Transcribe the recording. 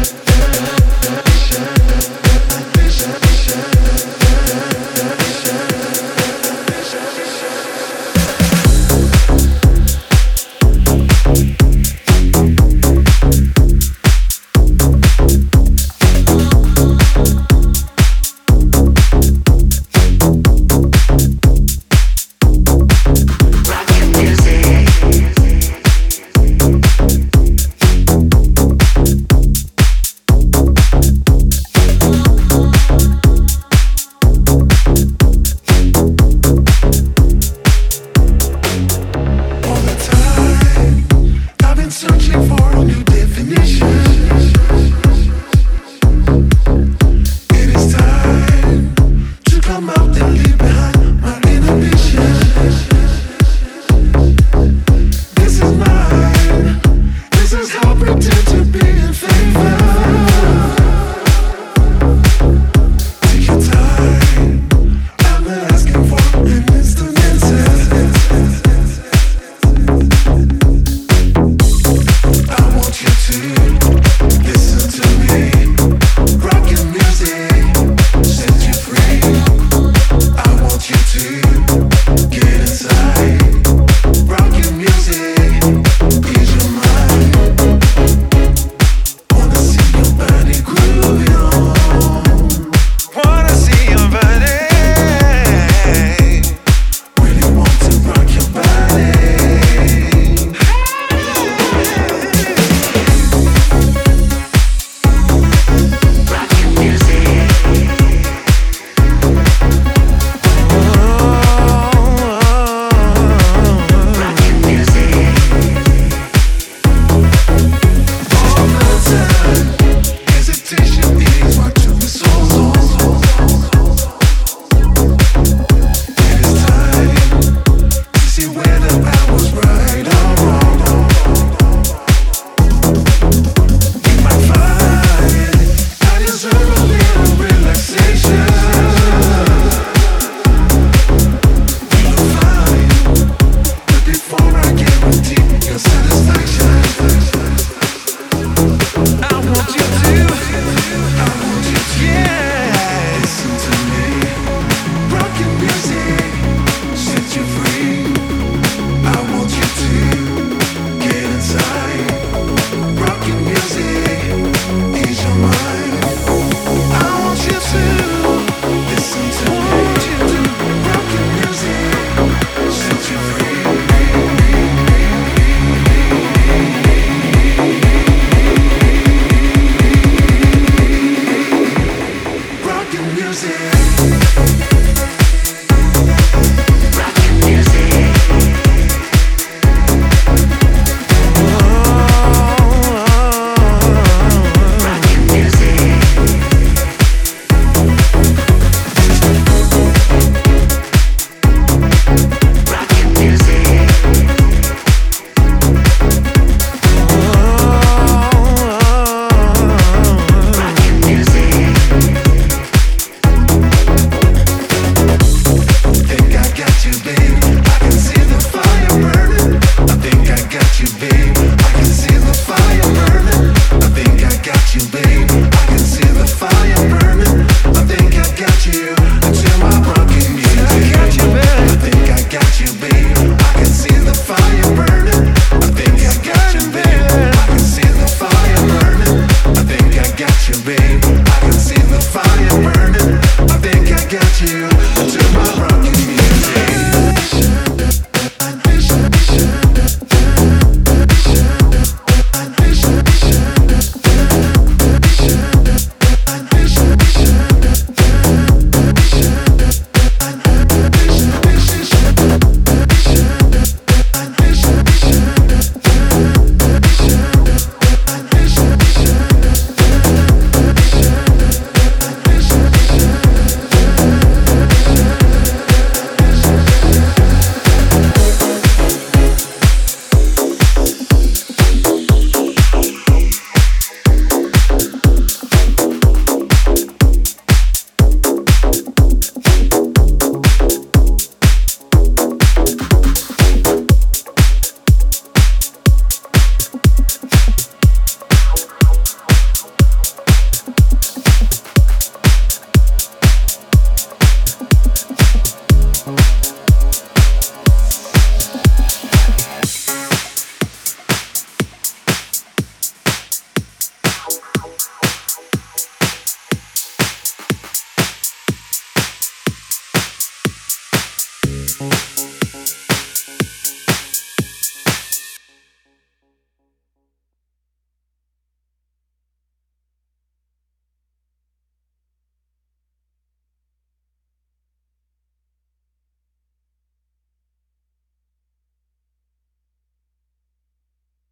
Thank you. music.